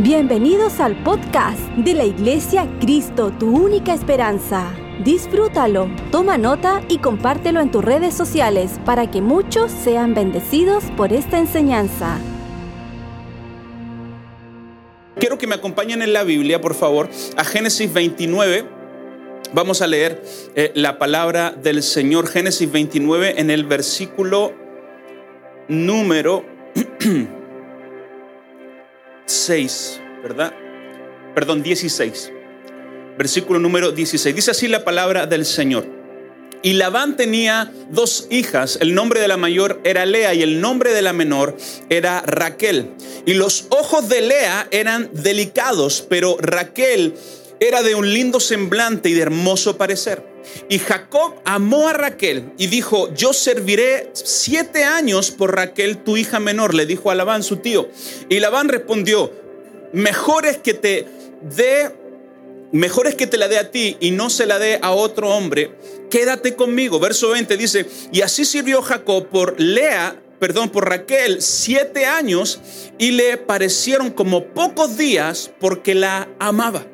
Bienvenidos al podcast de la Iglesia Cristo, tu única esperanza. Disfrútalo, toma nota y compártelo en tus redes sociales para que muchos sean bendecidos por esta enseñanza. Quiero que me acompañen en la Biblia, por favor, a Génesis 29. Vamos a leer eh, la palabra del Señor, Génesis 29, en el versículo número 6, ¿verdad? Perdón, 16. Versículo número 16. Dice así la palabra del Señor. Y Labán tenía dos hijas, el nombre de la mayor era Lea y el nombre de la menor era Raquel. Y los ojos de Lea eran delicados, pero Raquel era de un lindo semblante y de hermoso parecer. Y Jacob amó a Raquel y dijo, yo serviré siete años por Raquel, tu hija menor, le dijo a Labán su tío. Y Labán respondió, mejor es que te dé, mejor es que te la dé a ti y no se la dé a otro hombre, quédate conmigo. Verso 20 dice, y así sirvió Jacob por Lea, perdón, por Raquel siete años y le parecieron como pocos días porque la amaba.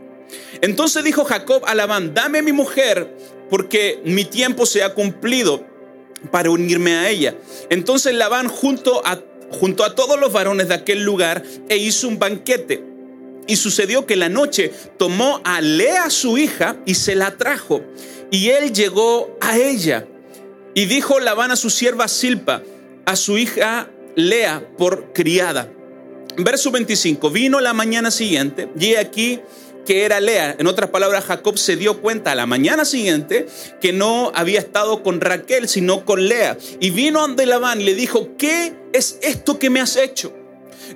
Entonces dijo Jacob a Labán, dame mi mujer porque mi tiempo se ha cumplido para unirme a ella. Entonces Labán junto a, junto a todos los varones de aquel lugar e hizo un banquete. Y sucedió que la noche tomó a Lea su hija y se la trajo. Y él llegó a ella. Y dijo Labán a su sierva Silpa, a su hija Lea por criada. Verso 25, vino la mañana siguiente y aquí que era Lea. En otras palabras, Jacob se dio cuenta a la mañana siguiente que no había estado con Raquel, sino con Lea. Y vino ante Labán y le dijo, ¿qué es esto que me has hecho?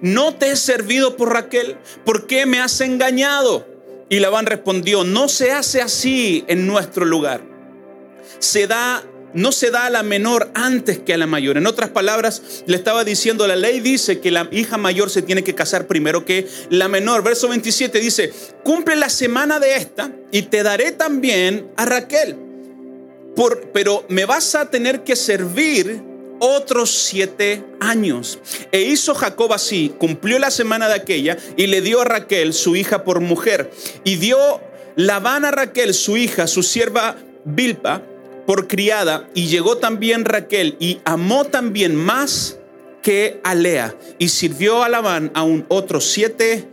¿No te he servido por Raquel? ¿Por qué me has engañado? Y Labán respondió, no se hace así en nuestro lugar. Se da no se da a la menor antes que a la mayor. En otras palabras, le estaba diciendo, la ley dice que la hija mayor se tiene que casar primero que la menor. Verso 27 dice, cumple la semana de esta y te daré también a Raquel. Por, pero me vas a tener que servir otros siete años. E hizo Jacob así, cumplió la semana de aquella y le dio a Raquel, su hija, por mujer. Y dio Labán a Raquel, su hija, su sierva Bilpa, por criada, y llegó también Raquel, y amó también más que a Lea, y sirvió a Labán aún otros siete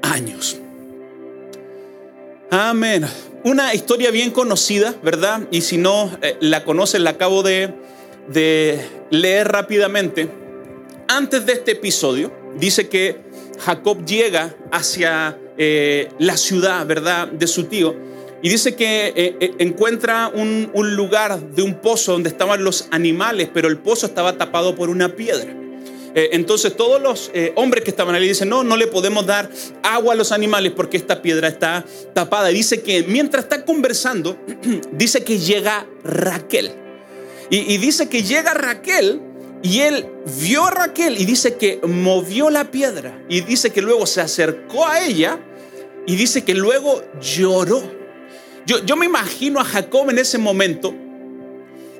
años. Amén. Una historia bien conocida, ¿verdad? Y si no eh, la conocen, la acabo de, de leer rápidamente. Antes de este episodio, dice que Jacob llega hacia eh, la ciudad, ¿verdad? De su tío y dice que eh, eh, encuentra un, lugar de un pozo donde estaban los animales, pero el pozo estaba tapado por una piedra. Eh, entonces todos los hombres que estaban allí dicen, no, no le podemos dar agua a los animales porque esta piedra está tapada. Y dice que mientras está conversando, dice que llega Raquel. Y, y dice que llega Raquel y él vio a Raquel y dice que movió la piedra. Y dice que luego se acercó a ella y dice que luego lloró. Yo, me imagino a Jacob en ese momento,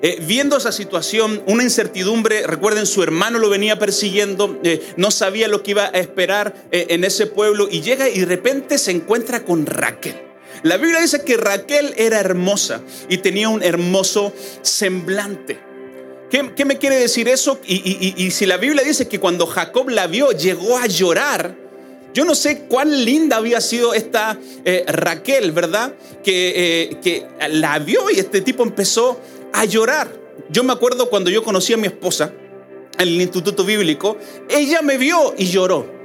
eh, viendo esa situación, una incertidumbre, recuerden, su hermano lo venía persiguiendo, eh, no sabía lo que iba a esperar eh, en ese pueblo y llega y de repente se encuentra con Raquel. La Biblia dice que Raquel era hermosa y tenía un hermoso semblante. ¿Qué, me quiere decir eso? y si la Biblia dice que cuando Jacob la vio llegó a llorar, yo no sé cuán linda había sido esta eh, Raquel, ¿verdad? Que, eh, que la vio y este tipo empezó a llorar. Yo me acuerdo cuando yo conocí a mi esposa en el Instituto Bíblico, ella me vio y lloró.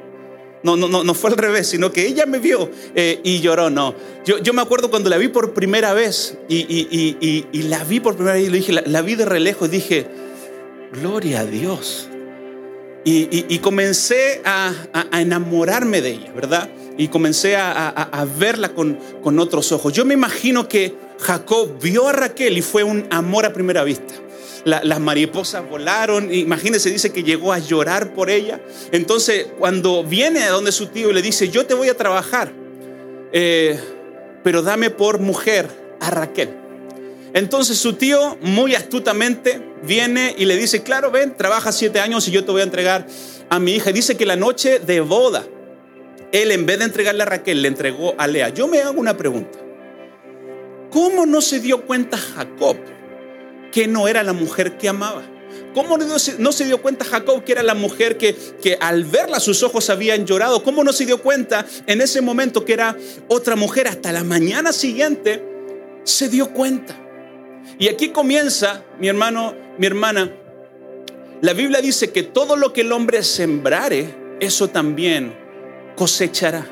No, no, no, no fue al revés, sino que ella me vio eh, y lloró, no. Yo, yo, me acuerdo cuando la vi por primera vez y, y, y, y la vi por primera vez y le dije, la, la vi de realejo y dije, gloria a Dios. Y, comencé a, enamorarme de ella, ¿verdad? Y comencé a, verla con, otros ojos. Yo me imagino que Jacob vio a Raquel y fue un amor a primera vista. las mariposas volaron, imagínense, dice que llegó a llorar por ella. Entonces, cuando viene a donde su tío y le dice, yo te voy a trabajar, eh, pero dame por mujer a Raquel. Entonces su tío muy astutamente viene y le dice, claro, ven, trabaja siete años y yo te voy a entregar a mi hija. dice que la noche de boda, él en vez de entregarle a Raquel, le entregó a Lea. Yo me hago una pregunta. ¿Cómo no se dio cuenta Jacob que no era la mujer que amaba? ¿Cómo no se, dio cuenta Jacob que era la mujer que, que al verla sus ojos habían llorado? ¿Cómo no se dio cuenta en ese momento que era otra mujer? Hasta la mañana siguiente se dio cuenta. Y aquí comienza, mi hermano, mi hermana, la Biblia dice que todo lo que el hombre sembrare, eso también cosechará.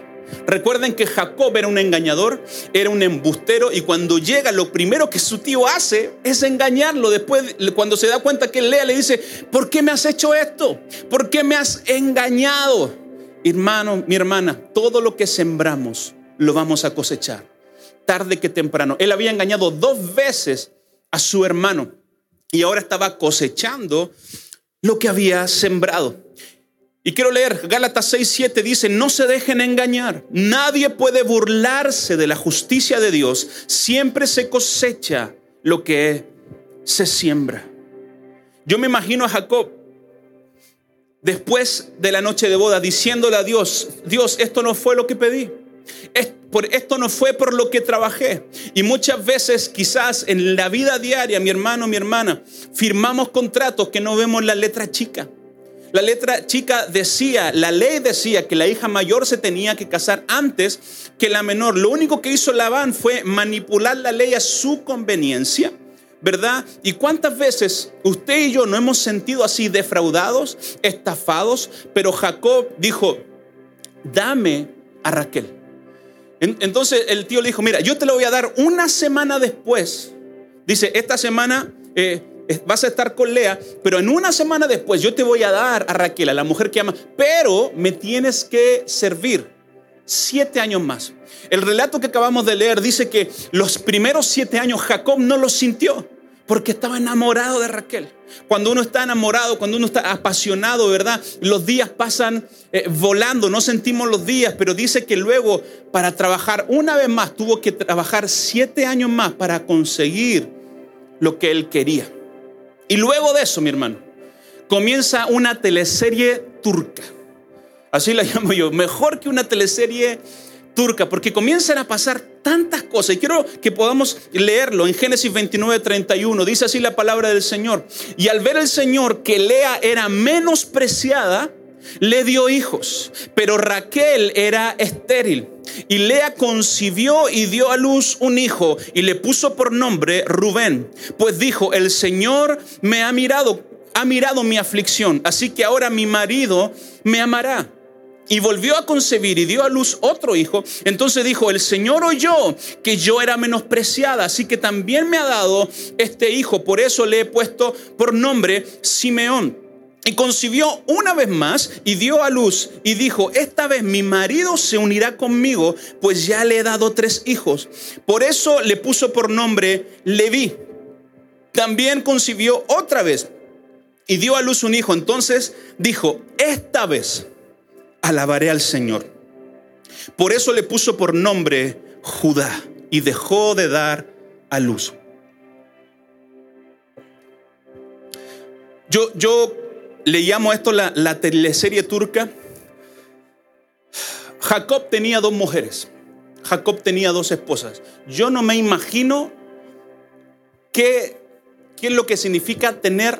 Recuerden que Jacob era un engañador, era un embustero y cuando llega lo primero que su tío hace es engañarlo. Después, cuando se da cuenta que Lea le dice, ¿por qué me has hecho esto? ¿Por qué me has engañado? Hermano, mi hermana, todo lo que sembramos lo vamos a cosechar, tarde que temprano. Él había engañado dos veces a su hermano y ahora estaba cosechando lo que había sembrado. Y quiero leer, Gálatas 6, 7 dice, no se dejen engañar, nadie puede burlarse de la justicia de Dios, siempre se cosecha lo que se siembra. Yo me imagino a Jacob después de la noche de boda diciéndole a Dios, Dios, esto no fue lo que pedí. Esto no fue por lo que trabajé. Y muchas veces, quizás en la vida diaria, mi hermano, mi hermana, firmamos contratos que no vemos la letra chica. La letra chica decía, la ley decía que la hija mayor se tenía que casar antes que la menor. Lo único que hizo Labán fue manipular la ley a su conveniencia. ¿verdad? ¿Y cuántas veces usted y yo no hemos sentido así defraudados, estafados? Pero Jacob dijo, dame a Raquel. Entonces el tío le dijo, mira, yo te lo voy a dar una semana después. Dice, esta semana eh, vas a estar con Lea, pero en una semana después yo te voy a dar a Raquel, a la mujer que ama, pero me tienes que servir siete años más. El relato que acabamos de leer dice que los primeros siete años Jacob no los sintió porque estaba enamorado de Raquel. Cuando uno está enamorado, cuando uno está apasionado, ¿verdad? Los días pasan eh, volando, no sentimos los días, pero dice que luego para trabajar una vez más tuvo que trabajar siete años más para conseguir lo que él quería. Y luego de eso, mi hermano, comienza una teleserie turca. Así la llamo yo. Mejor que una teleserie turca, porque comienzan a pasar tantas cosas. Y quiero que podamos leerlo en Génesis 29, 31. Dice así la palabra del Señor. Y al ver el Señor que Lea era menospreciada, le dio hijos, pero Raquel era estéril. Y Lea concibió y dio a luz un hijo y le puso por nombre Rubén, pues dijo, el Señor me ha mirado, ha mirado mi aflicción, así que ahora mi marido me amará. Y volvió a concebir y dio a luz otro hijo. Entonces dijo, el Señor oyó que yo era menospreciada, así que también me ha dado este hijo. Por eso le he puesto por nombre Simeón. Y concibió una vez más y dio a luz y dijo, esta vez mi marido se unirá conmigo, pues ya le he dado tres hijos. Por eso le puso por nombre Leví. También concibió otra vez y dio a luz un hijo. Entonces dijo, esta vez alabaré al Señor. Por eso le puso por nombre Judá y dejó de dar a luz. Yo, yo le llamo esto la, la teleserie turca. Jacob tenía dos mujeres. Jacob tenía dos esposas. Yo no me imagino qué, qué es lo que significa tener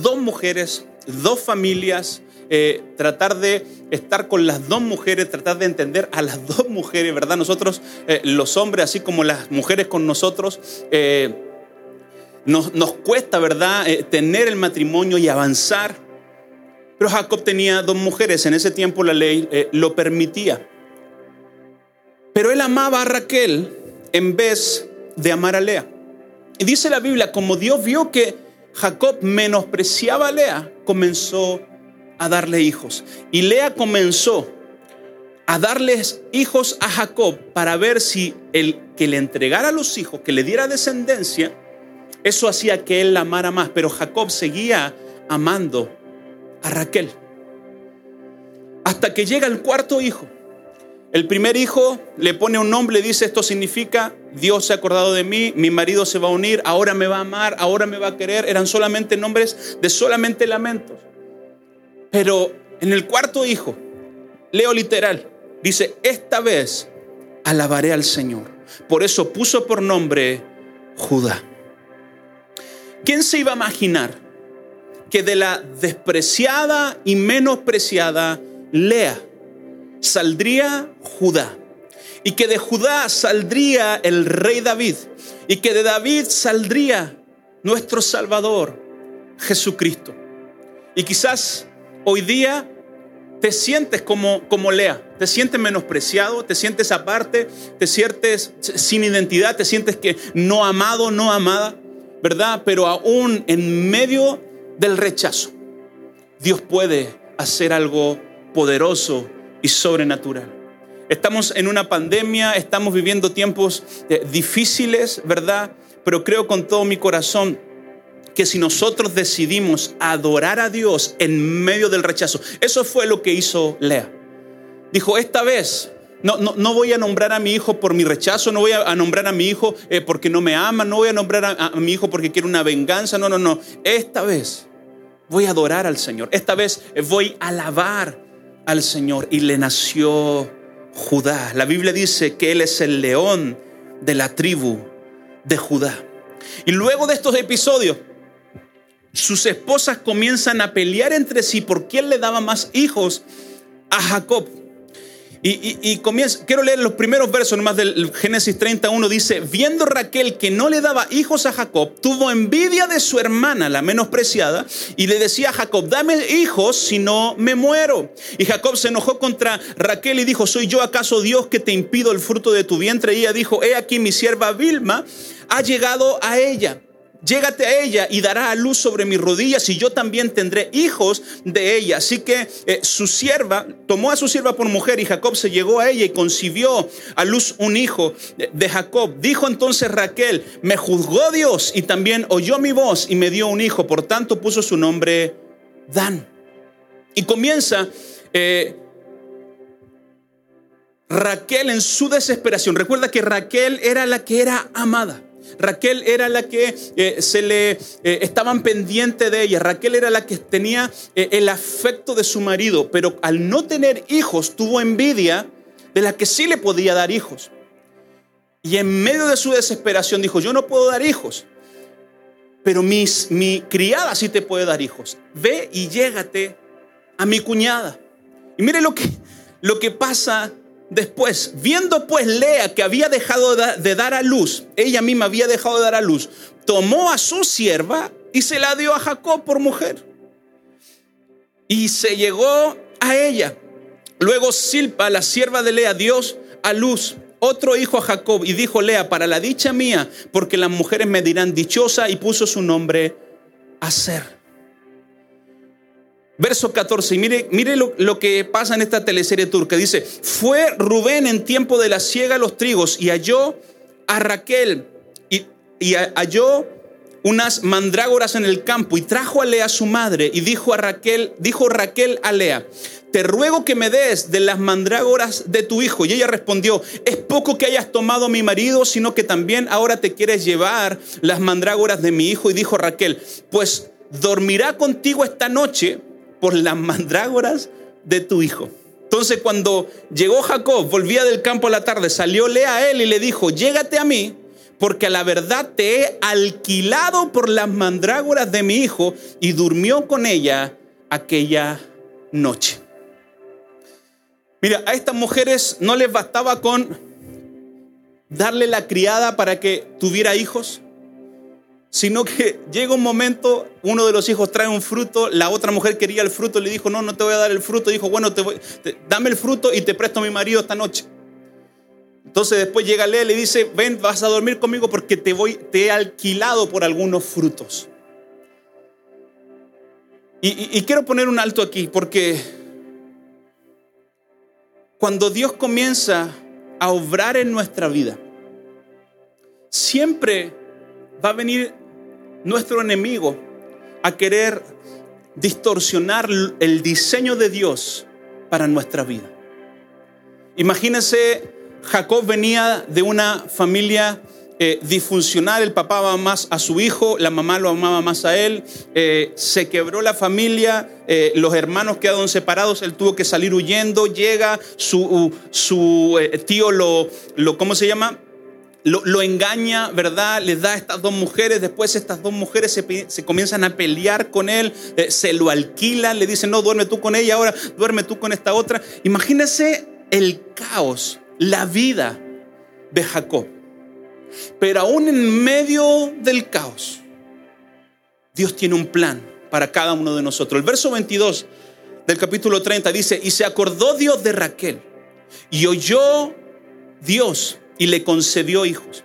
dos mujeres, dos familias, eh, tratar de estar con las dos mujeres, tratar de entender a las dos mujeres, ¿verdad? Nosotros, eh, los hombres, así como las mujeres con nosotros, eh, nos, cuesta, ¿verdad?, eh, tener el matrimonio y avanzar. Pero Jacob tenía dos mujeres, en ese tiempo la ley lo permitía. Pero él amaba a Raquel en vez de amar a Lea. Y dice la Biblia, como Dios vio que Jacob menospreciaba a Lea, comenzó a darle hijos. Y Lea comenzó a darles hijos a Jacob para ver si el que le entregara los hijos, que le diera descendencia, eso hacía que él la amara más, pero Jacob seguía amando a Raquel. Hasta que llega el cuarto hijo. El primer hijo le pone un nombre, dice, esto significa, Dios se ha acordado de mí, mi marido se va a unir, ahora me va a amar, ahora me va a querer. Eran solamente nombres de solamente lamentos. Pero en el cuarto hijo, leo literal, dice, esta vez alabaré al Señor. Por eso puso por nombre Judá. ¿Quién se iba a imaginar que de la despreciada y menospreciada Lea saldría Judá? Y que de Judá saldría el rey David. Y que de David saldría nuestro Salvador, Jesucristo. Y quizás hoy día te sientes como, como Lea, te sientes menospreciado, te sientes aparte, te sientes sin identidad, te sientes que no amado, no amada, ¿verdad? Pero aún en medio del rechazo, Dios puede hacer algo poderoso y sobrenatural. Estamos en una pandemia, estamos viviendo tiempos eh, difíciles, ¿verdad? Pero creo con todo mi corazón que si nosotros decidimos adorar a Dios en medio del rechazo, eso fue lo que hizo Lea. Dijo, esta vez no, no, voy a nombrar a mi hijo por mi rechazo, no voy a, nombrar a mi hijo eh, porque no me ama, no voy a nombrar a, a mi hijo porque quiere una venganza, no, no, no. Esta vez voy a adorar al Señor, esta vez voy a alabar al Señor. Y le nació Judá. La Biblia dice que Él es el león de la tribu de Judá. Y luego de estos episodios, sus esposas comienzan a pelear entre sí por quién le daba más hijos a Jacob. Y, comienza, quiero leer los primeros versos nomás del Génesis 31. Dice: Viendo Raquel que no le daba hijos a Jacob, tuvo envidia de su hermana, la menospreciada, y le decía a Jacob: Dame hijos, si no me muero. Y Jacob se enojó contra Raquel y dijo: ¿Soy yo acaso Dios que te impido el fruto de tu vientre? Y ella dijo: He aquí mi sierva Vilma ha llegado a ella. Llégate a ella y dará a luz sobre mis rodillas y yo también tendré hijos de ella. Así que eh, su sierva tomó a su sierva por mujer y Jacob se llegó a ella y concibió a luz un hijo de Jacob. Dijo entonces Raquel, me juzgó Dios y también oyó mi voz y me dio un hijo. Por tanto puso su nombre Dan. Y comienza... Eh, Raquel en su desesperación, recuerda que Raquel era la que era amada. Raquel era la que eh, se le eh, estaban pendiente de ella. Raquel era la que tenía eh, el afecto de su marido, pero al no tener hijos tuvo envidia de la que sí le podía dar hijos. Y en medio de su desesperación dijo, yo no puedo dar hijos, pero mis, mi criada sí te puede dar hijos. Ve y llégate a mi cuñada. Y mire lo que, lo que pasa Después, viendo pues Lea que había dejado de dar a luz, ella misma había dejado de dar a luz, tomó a su sierva y se la dio a Jacob por mujer. Y se llegó a ella. Luego Silpa, la sierva de Lea, dio a luz otro hijo a Jacob y dijo Lea, para la dicha mía, porque las mujeres me dirán dichosa y puso su nombre Aser. Verso 14, y mire, mire lo, que pasa en esta teleserie turca. Dice, fue Rubén en tiempo de la siega los trigos y halló a Raquel y, halló unas mandrágoras en el campo y trajo a Lea su madre y dijo a Raquel, dijo Raquel a Lea, te ruego que me des de las mandrágoras de tu hijo. Y ella respondió, es poco que hayas tomado a mi marido, sino que también ahora te quieres llevar las mandrágoras de mi hijo. Y dijo Raquel, pues dormirá contigo esta noche por las mandrágoras de tu hijo. Entonces cuando llegó Jacob, volvía del campo a la tarde, salió Lea a él y le dijo, llégate a mí, porque a la verdad te he alquilado por las mandrágoras de mi hijo, y durmió con ella aquella noche. Mira, a estas mujeres no les bastaba con darle la criada para que tuviera hijos sino que llega un momento, uno de los hijos trae un fruto, la otra mujer quería el fruto, le dijo, no, no te voy a dar el fruto, dijo, bueno, te voy, dame el fruto y te presto a mi marido esta noche. Entonces después llega Lea y le dice, ven, vas a dormir conmigo porque te, voy, te he alquilado por algunos frutos. y quiero poner un alto aquí porque cuando Dios comienza a obrar en nuestra vida, siempre va a venir nuestro enemigo a querer distorsionar el diseño de Dios para nuestra vida. Imagínense, Jacob venía de una familia eh, disfuncional, el papá amaba más a su hijo, la mamá lo amaba más a él, eh, se quebró la familia, eh, los hermanos quedaron separados, él tuvo que salir huyendo, llega, su, su tío lo, lo, ¿cómo se llama? Lo, engaña, ¿verdad? Le da a estas dos mujeres, después estas dos mujeres se, comienzan a pelear con él, se lo alquilan, le dicen, no, duerme tú con ella, ahora duerme tú con esta otra. Imagínense el caos, la vida de Jacob. Pero aún en medio del caos, Dios tiene un plan para cada uno de nosotros. El verso 22 del capítulo 30 dice, y se acordó Dios de Raquel y oyó Dios y le concedió hijos.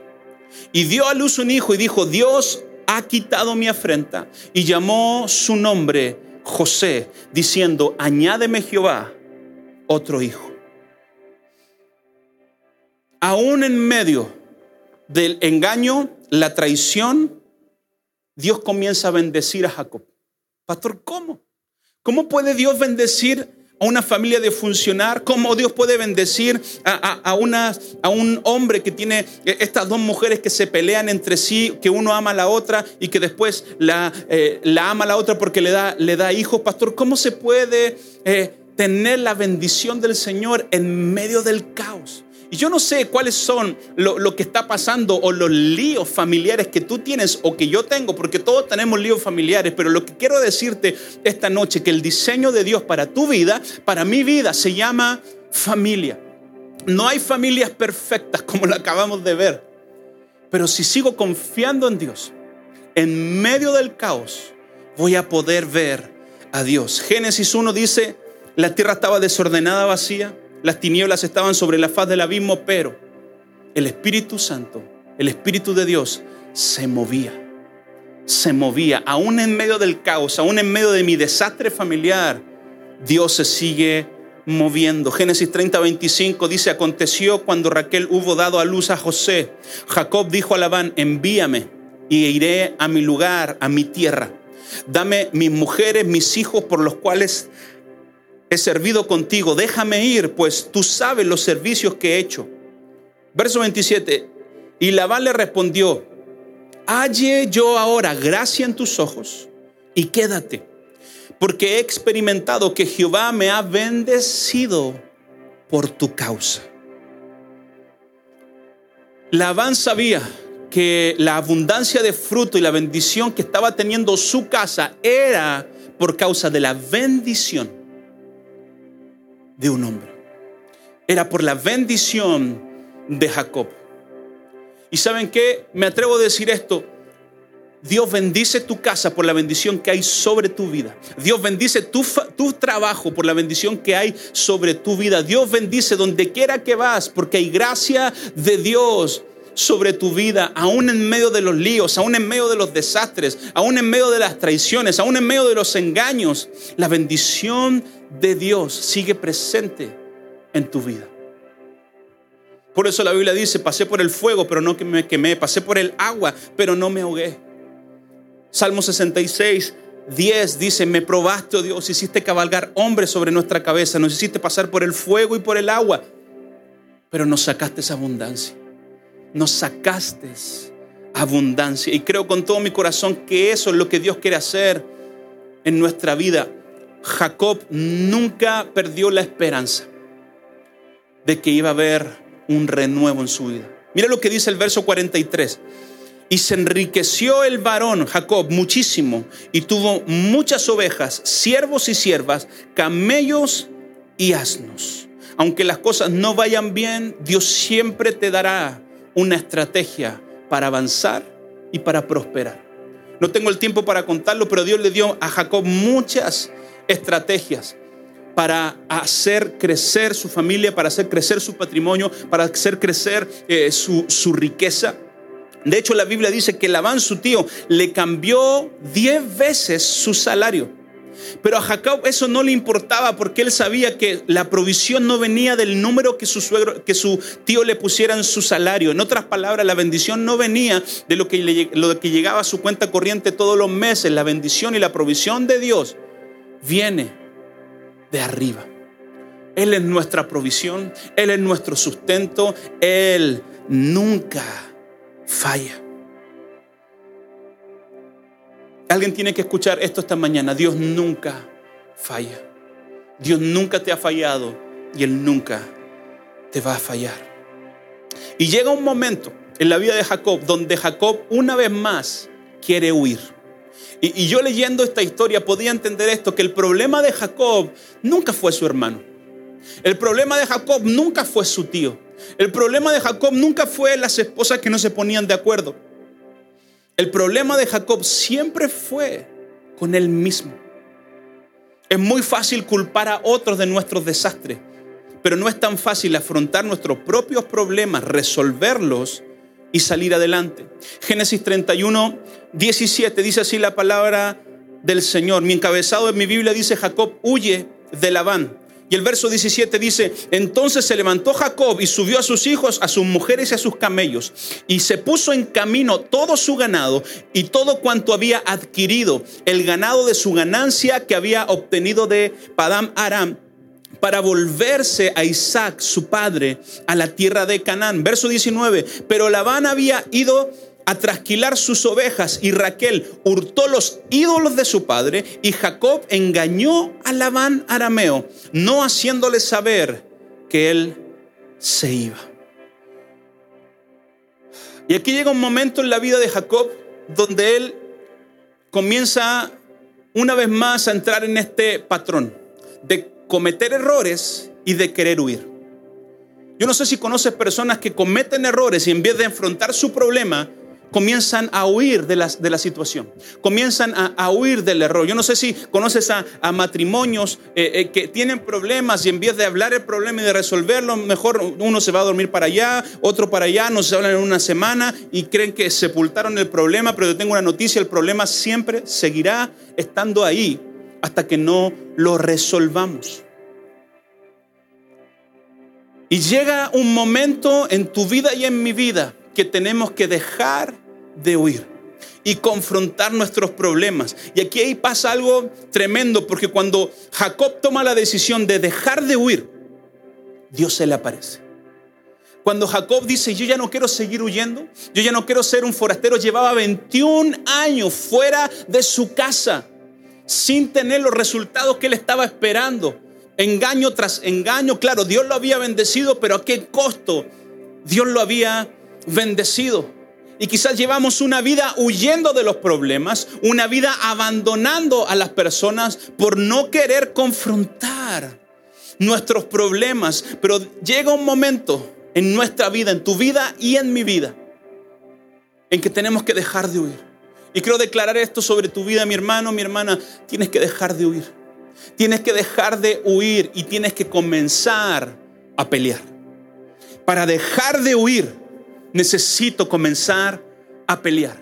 Y dio a luz un hijo y dijo, Dios ha quitado mi afrenta. Y llamó su nombre José, diciendo, añádeme Jehová otro hijo. Aún en medio del engaño, la traición, Dios comienza a bendecir a Jacob. Pastor, ¿cómo? ¿Cómo puede Dios bendecir a una familia de funcionar? ¿Cómo Dios puede bendecir a, una, a un hombre que tiene estas dos mujeres que se pelean entre sí, que uno ama a la otra y que después la, eh, la ama a la otra porque le da, le da hijos? Pastor, ¿cómo se puede eh, tener la bendición del Señor en medio del caos? Y yo no sé cuáles son lo, que está pasando o los líos familiares que tú tienes o que yo tengo, porque todos tenemos líos familiares, pero lo que quiero decirte esta noche, que el diseño de Dios para tu vida, para mi vida, se llama familia. No hay familias perfectas como lo acabamos de ver, pero si sigo confiando en Dios, en medio del caos, voy a poder ver a Dios. Génesis 1 dice, la tierra estaba desordenada, vacía las tinieblas estaban sobre la faz del abismo, pero el Espíritu Santo, el Espíritu de Dios, se movía. Se movía, aún en medio del caos, aún en medio de mi desastre familiar, Dios se sigue moviendo. Génesis 30, 25 dice, aconteció cuando Raquel hubo dado a luz a José. Jacob dijo a Labán, envíame y iré a mi lugar, a mi tierra. Dame mis mujeres, mis hijos por los cuales he servido contigo, déjame ir, pues tú sabes los servicios que he hecho. Verso 27, y Labán le respondió, halle yo ahora gracia en tus ojos y quédate, porque he experimentado que Jehová me ha bendecido por tu causa. Labán sabía que la abundancia de fruto y la bendición que estaba teniendo su casa era por causa de la bendición de un hombre. Era por la bendición de Jacob. ¿Y saben qué? Me atrevo a decir esto. Dios bendice tu casa por la bendición que hay sobre tu vida. Dios bendice tu, tu, trabajo por la bendición que hay sobre tu vida. Dios bendice donde quiera que vas porque hay gracia de Dios sobre tu vida, aún en medio de los líos, aún en medio de los desastres, aún en medio de las traiciones, aún en medio de los engaños. La bendición de Dios sigue presente en tu vida. Por eso la Biblia dice, pasé por el fuego, pero no que me quemé, pasé por el agua, pero no me ahogué. Salmo 66, 10 dice, me probaste, oh Dios, hiciste cabalgar hombres sobre nuestra cabeza, nos hiciste pasar por el fuego y por el agua, pero nos sacaste esa abundancia nos sacaste abundancia. Y creo con todo mi corazón que eso es lo que Dios quiere hacer en nuestra vida. Jacob nunca perdió la esperanza de que iba a haber un renuevo en su vida. Mira lo que dice el verso 43. Y se enriqueció el varón Jacob muchísimo y tuvo muchas ovejas, siervos y siervas, camellos y asnos. Aunque las cosas no vayan bien, Dios siempre te dará una estrategia para avanzar y para prosperar. No tengo el tiempo para contarlo, pero Dios le dio a Jacob muchas estrategias para hacer crecer su familia, para hacer crecer su patrimonio, para hacer crecer eh, su, su, riqueza. De hecho, la Biblia dice que Labán, su tío, le cambió diez veces su salario. Pero a Jacob eso no le importaba porque él sabía que la provisión no venía del número que su suegro, que su tío le pusiera en su salario. En otras palabras, la bendición no venía de lo que, lo que llegaba a su cuenta corriente todos los meses. La bendición y la provisión de Dios viene de arriba. Él es nuestra provisión, Él es nuestro sustento, Él nunca falla. Alguien tiene que escuchar esto esta mañana. Dios nunca falla. Dios nunca te ha fallado y Él nunca te va a fallar. Y llega un momento en la vida de Jacob donde Jacob una vez más quiere huir. Y, yo leyendo esta historia podía entender esto, que el problema de Jacob nunca fue su hermano. El problema de Jacob nunca fue su tío. El problema de Jacob nunca fue las esposas que no se ponían de acuerdo. El problema de Jacob siempre fue con él mismo. Es muy fácil culpar a otros de nuestros desastres, pero no es tan fácil afrontar nuestros propios problemas, resolverlos y salir adelante. Génesis 31, 17 dice así la palabra del Señor. Mi encabezado en mi Biblia dice Jacob huye de Labán. Y el verso 17 dice, entonces se levantó Jacob y subió a sus hijos, a sus mujeres y a sus camellos, y se puso en camino todo su ganado y todo cuanto había adquirido, el ganado de su ganancia que había obtenido de Padam Aram, para volverse a Isaac, su padre, a la tierra de Canaán. Verso 19, pero Labán había ido a trasquilar sus ovejas y Raquel hurtó los ídolos de su padre y Jacob engañó a Labán arameo, no haciéndole saber que él se iba. Y aquí llega un momento en la vida de Jacob donde él comienza una vez más a entrar en este patrón de cometer errores y de querer huir. Yo no sé si conoces personas que cometen errores y en vez de enfrentar su problema, comienzan a huir de la, de la situación, comienzan a, huir del error. Yo no sé si conoces a, matrimonios eh, eh, que tienen problemas y en vez de hablar el problema y de resolverlo, mejor uno se va a dormir para allá, otro para allá, no se hablan en una semana y creen que sepultaron el problema, pero yo tengo una noticia, el problema siempre seguirá estando ahí hasta que no lo resolvamos. Y llega un momento en tu vida y en mi vida que tenemos que dejar de huir y confrontar nuestros problemas. Y aquí ahí pasa algo tremendo, porque cuando Jacob toma la decisión de dejar de huir, Dios se le aparece. Cuando Jacob dice, yo ya no quiero seguir huyendo, yo ya no quiero ser un forastero, llevaba 21 años fuera de su casa sin tener los resultados que él estaba esperando. Engaño tras engaño, claro, Dios lo había bendecido, pero ¿a qué costo Dios lo había bendecido? Y quizás llevamos una vida huyendo de los problemas, una vida abandonando a las personas por no querer confrontar nuestros problemas. Pero llega un momento en nuestra vida, en tu vida y en mi vida, en que tenemos que dejar de huir. Y quiero declarar esto sobre tu vida, mi hermano, mi hermana. Tienes que dejar de huir. Tienes que dejar de huir y tienes que comenzar a pelear. Para dejar de huir, necesito comenzar a pelear.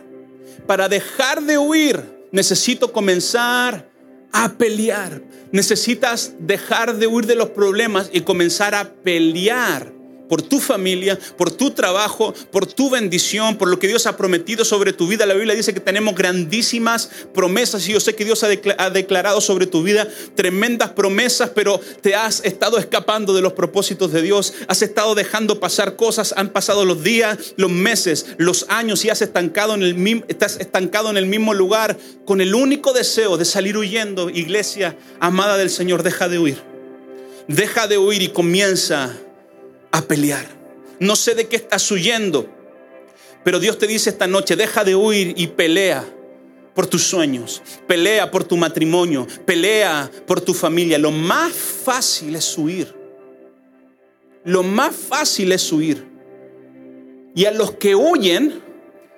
Para dejar de huir, necesito comenzar a pelear. Necesitas dejar de huir de los problemas y comenzar a pelear por tu familia, por tu trabajo, por tu bendición, por lo que Dios ha prometido sobre tu vida. La Biblia dice que tenemos grandísimas promesas y yo sé que Dios ha declarado sobre tu vida tremendas promesas, pero te has estado escapando de los propósitos de Dios, has estado dejando pasar cosas, han pasado los días, los meses, los años y has estancado en el, mismo lugar con el único deseo de salir huyendo. Iglesia amada del Señor, deja de huir. Deja de huir y comienza a pelear. No sé de qué estás huyendo, pero Dios te dice esta noche, deja de huir y pelea por tus sueños, pelea por tu matrimonio, pelea por tu familia. Lo más fácil es huir. Lo más fácil es huir. Y a los que huyen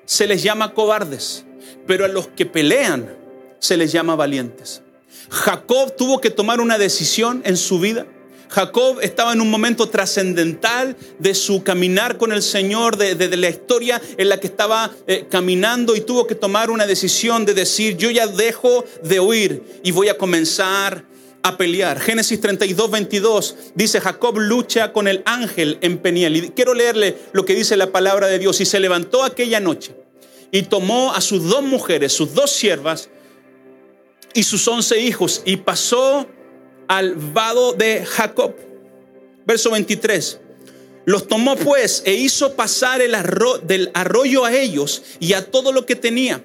se les llama cobardes, pero a los que pelean se les llama valientes. Jacob tuvo que tomar una decisión en su vida Jacob estaba en un momento trascendental de su caminar con el Señor, de, la historia en la que estaba eh, caminando y tuvo que tomar una decisión de decir, yo ya dejo de huir y voy a comenzar a pelear. Génesis 32, 22 dice, Jacob lucha con el ángel en Peniel. Y quiero leerle lo que dice la palabra de Dios. Y se levantó aquella noche y tomó a sus dos mujeres, sus dos siervas y sus once hijos y pasó al vado de Jacob. Verso 23. Los tomó pues e hizo pasar el del arroyo a ellos y a todo lo que tenía.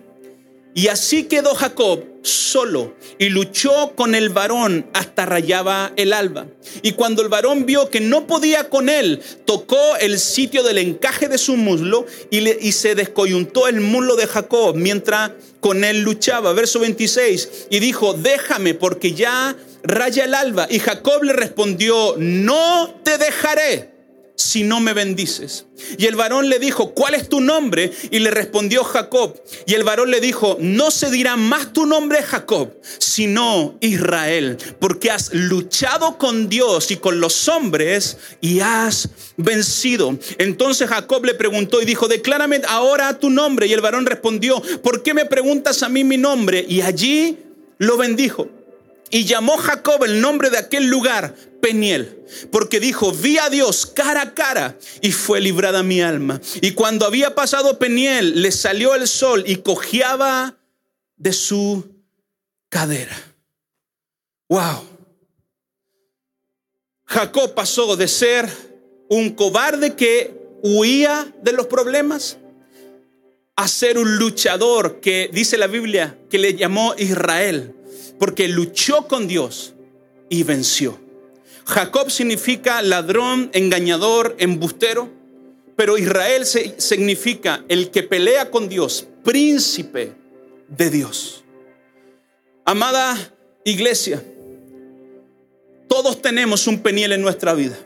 Y así quedó Jacob solo y luchó con el varón hasta rayaba el alba. Y cuando el varón vio que no podía con él, tocó el sitio del encaje de su muslo y, y se descoyuntó el muslo de Jacob mientras con él luchaba. Verso 26. Y dijo, déjame porque ya raya el alba. Y Jacob le respondió, no te dejaré si no me bendices? Y el varón le dijo, ¿cuál es tu nombre? Y le respondió Jacob. Y el varón le dijo, no se dirá más tu nombre Jacob, sino Israel, porque has luchado con Dios y con los hombres y has vencido. Entonces Jacob le preguntó y dijo, declárame ahora tu nombre. Y el varón respondió, ¿por qué me preguntas a mí mi nombre? Y allí lo bendijo. Y llamó Jacob el nombre de aquel lugar Peniel, porque dijo, vi a Dios cara a cara y fue librada mi alma. Y cuando había pasado Peniel, le salió el sol y cojeaba de su cadera. Wow. Jacob pasó de ser un cobarde que huía de los problemas a ser un luchador que dice la Biblia que le llamó Israel porque luchó con Dios y venció. Jacob significa ladrón, engañador, embustero, pero Israel significa el que pelea con Dios, príncipe de Dios. Amada iglesia, todos tenemos un peniel en nuestra vida.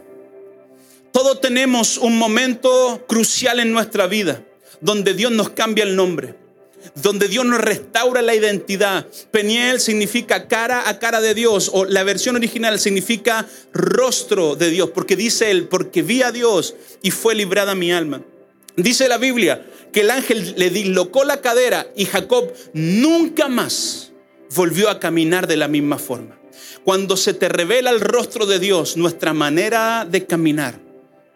Todos tenemos un momento crucial en nuestra vida donde Dios nos cambia el nombre donde Dios nos restaura la identidad. Peniel significa cara a cara de Dios, o la versión original significa rostro de Dios, porque dice él, porque vi a Dios y fue librada mi alma. Dice la Biblia que el ángel le dislocó la cadera y Jacob nunca más volvió a caminar de la misma forma. Cuando se te revela el rostro de Dios, nuestra manera de caminar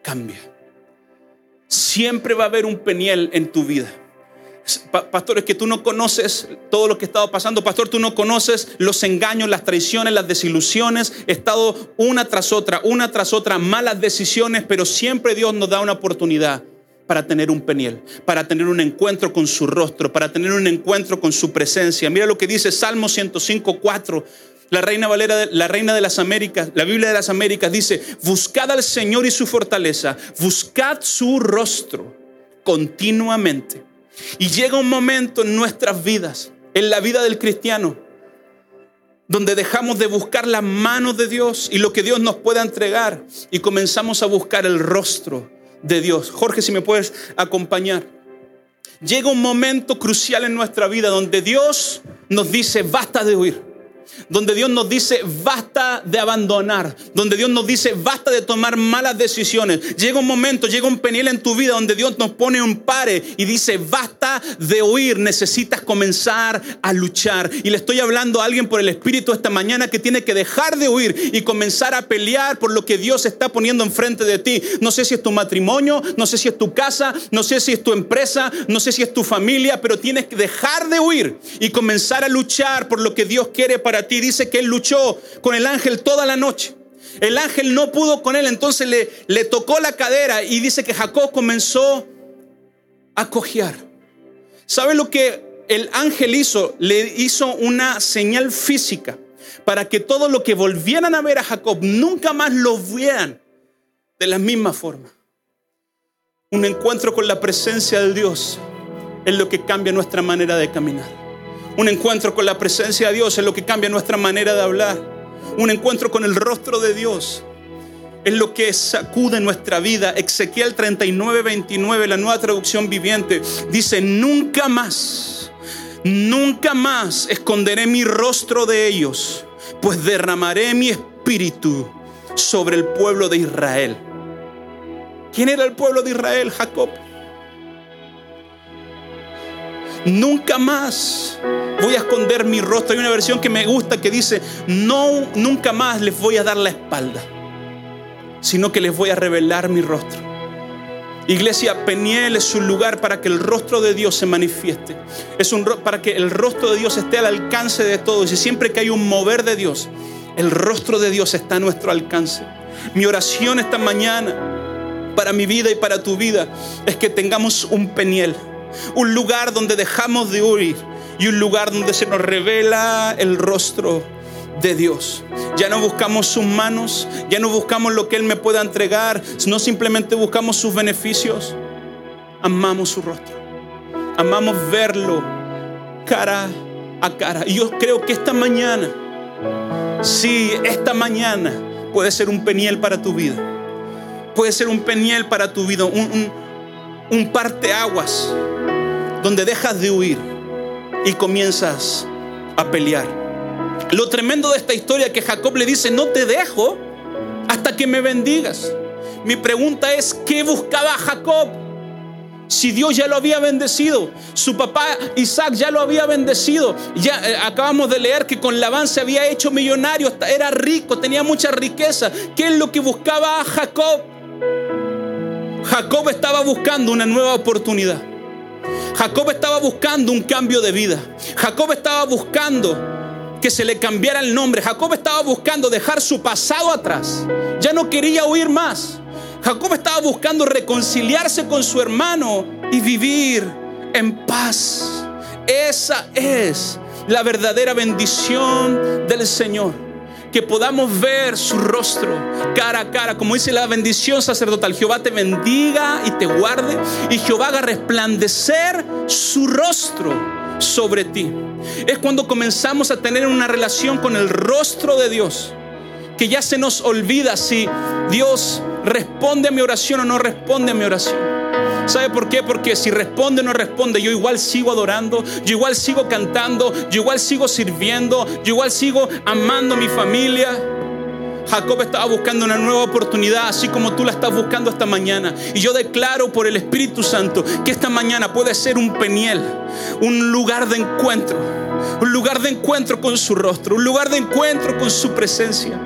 cambia. Siempre va a haber un peniel en tu vida Pastor, es que tú no conoces todo lo que ha estado pasando. Pastor, tú no conoces los engaños, las traiciones, las desilusiones. He estado una tras otra, una tras otra, malas decisiones, pero siempre Dios nos da una oportunidad para tener un peniel, para tener un encuentro con su rostro, para tener un encuentro con su presencia. Mira lo que dice Salmo 105, 4. La reina Valera, la reina de las Américas, la Biblia de las Américas dice, buscad al Señor y su fortaleza, buscad su rostro continuamente y llega un momento en nuestras vidas, en la vida del cristiano, donde dejamos de buscar las manos de Dios y lo que Dios nos pueda entregar y comenzamos a buscar el rostro de Dios. Jorge, si me puedes acompañar. Llega un momento crucial en nuestra vida donde Dios nos dice, basta de huir donde Dios nos dice basta de abandonar, donde Dios nos dice basta de tomar malas decisiones. Llega un momento, llega un peniel en tu vida donde Dios nos pone un pare y dice basta de huir, necesitas comenzar a luchar. Y le estoy hablando a alguien por el Espíritu esta mañana que tiene que dejar de huir y comenzar a pelear por lo que Dios está poniendo enfrente de ti. No sé si es tu matrimonio, no sé si es tu casa, no sé si es tu empresa, no sé si es tu familia, pero tienes que dejar de huir y comenzar a luchar por lo que Dios quiere para ti. Dice que él luchó con el ángel toda la noche. El ángel no pudo con él, entonces le, le tocó la cadera y dice que Jacob comenzó a cojear. ¿Sabe lo que el ángel hizo? Le hizo una señal física para que todo lo que volvieran a ver a Jacob nunca más lo vieran de la misma forma. Un encuentro con la presencia de Dios es lo que cambia nuestra manera de caminar. Un encuentro con la presencia de Dios es lo que cambia nuestra manera de hablar. Un encuentro con el rostro de Dios es lo que sacude nuestra vida. Ezequiel 39, 29, la nueva traducción viviente, dice, nunca más, nunca más esconderé mi rostro de ellos, pues derramaré mi espíritu sobre el pueblo de Israel. ¿Quién era el pueblo de Israel? Jacob. Nunca más voy a esconder mi rostro. Hay una versión que me gusta que dice, no, nunca más les voy a dar la espalda, sino que les voy a revelar mi rostro. Iglesia, Peniel es un lugar para que el rostro de Dios se manifieste. Es un para que el rostro de Dios esté al alcance de todos. Y siempre que hay un mover de Dios, el rostro de Dios está a nuestro alcance. Mi oración esta mañana para mi vida y para tu vida es que tengamos un peniel, un lugar donde dejamos de huir y un lugar donde se nos revela el rostro de Dios. Ya no buscamos sus manos, ya no buscamos lo que Él me pueda entregar, no simplemente buscamos sus beneficios. Amamos su rostro, amamos verlo cara a cara. Y yo creo que esta mañana, sí, esta mañana puede ser un peniel para tu vida. Puede ser un peniel para tu vida, un, un, un parteaguas donde dejas de huir y comienzas a pelear. Lo tremendo de esta historia que Jacob le dice, no te dejo hasta que me bendigas. Mi pregunta es, ¿qué buscaba Jacob? Si Dios ya lo había bendecido, su papá Isaac ya lo había bendecido. Ya eh, acabamos de leer que con Labán se había hecho millonario, era rico, tenía mucha riqueza. ¿Qué es lo que buscaba Jacob? Jacob estaba buscando una nueva oportunidad. Jacob estaba buscando un cambio de vida. Jacob estaba buscando que se le cambiara el nombre. Jacob estaba buscando dejar su pasado atrás. Ya no quería huir más. Jacob estaba buscando reconciliarse con su hermano y vivir en paz. Esa es la verdadera bendición del Señor. Que podamos ver su rostro cara a cara, como dice la bendición sacerdotal. Jehová te bendiga y te guarde y Jehová haga resplandecer su rostro sobre ti. Es cuando comenzamos a tener una relación con el rostro de Dios que ya se nos olvida si Dios responde a mi oración o no responde a mi oración. ¿Sabe por qué? Porque si responde o no responde, yo igual sigo adorando, yo igual sigo cantando, yo igual sigo sirviendo, yo igual sigo amando mi familia. Jacob estaba buscando una nueva oportunidad, así como tú la estás buscando esta mañana. Y yo declaro por el Espíritu Santo que esta mañana puede ser un peniel, un lugar de encuentro, un lugar de encuentro con su rostro, un lugar de encuentro con su presencia,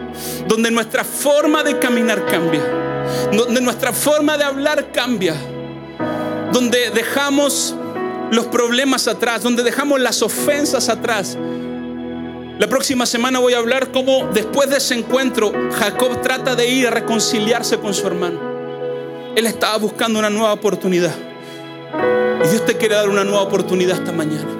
donde nuestra forma de caminar cambia, donde nuestra forma de hablar cambia, donde dejamos los problemas atrás, donde dejamos las ofensas atrás la próxima semana voy a hablar cómo después de ese encuentro Jacob trata de ir a reconciliarse con su hermano. Él estaba buscando una nueva oportunidad. Y Dios te quiere dar una nueva oportunidad esta mañana.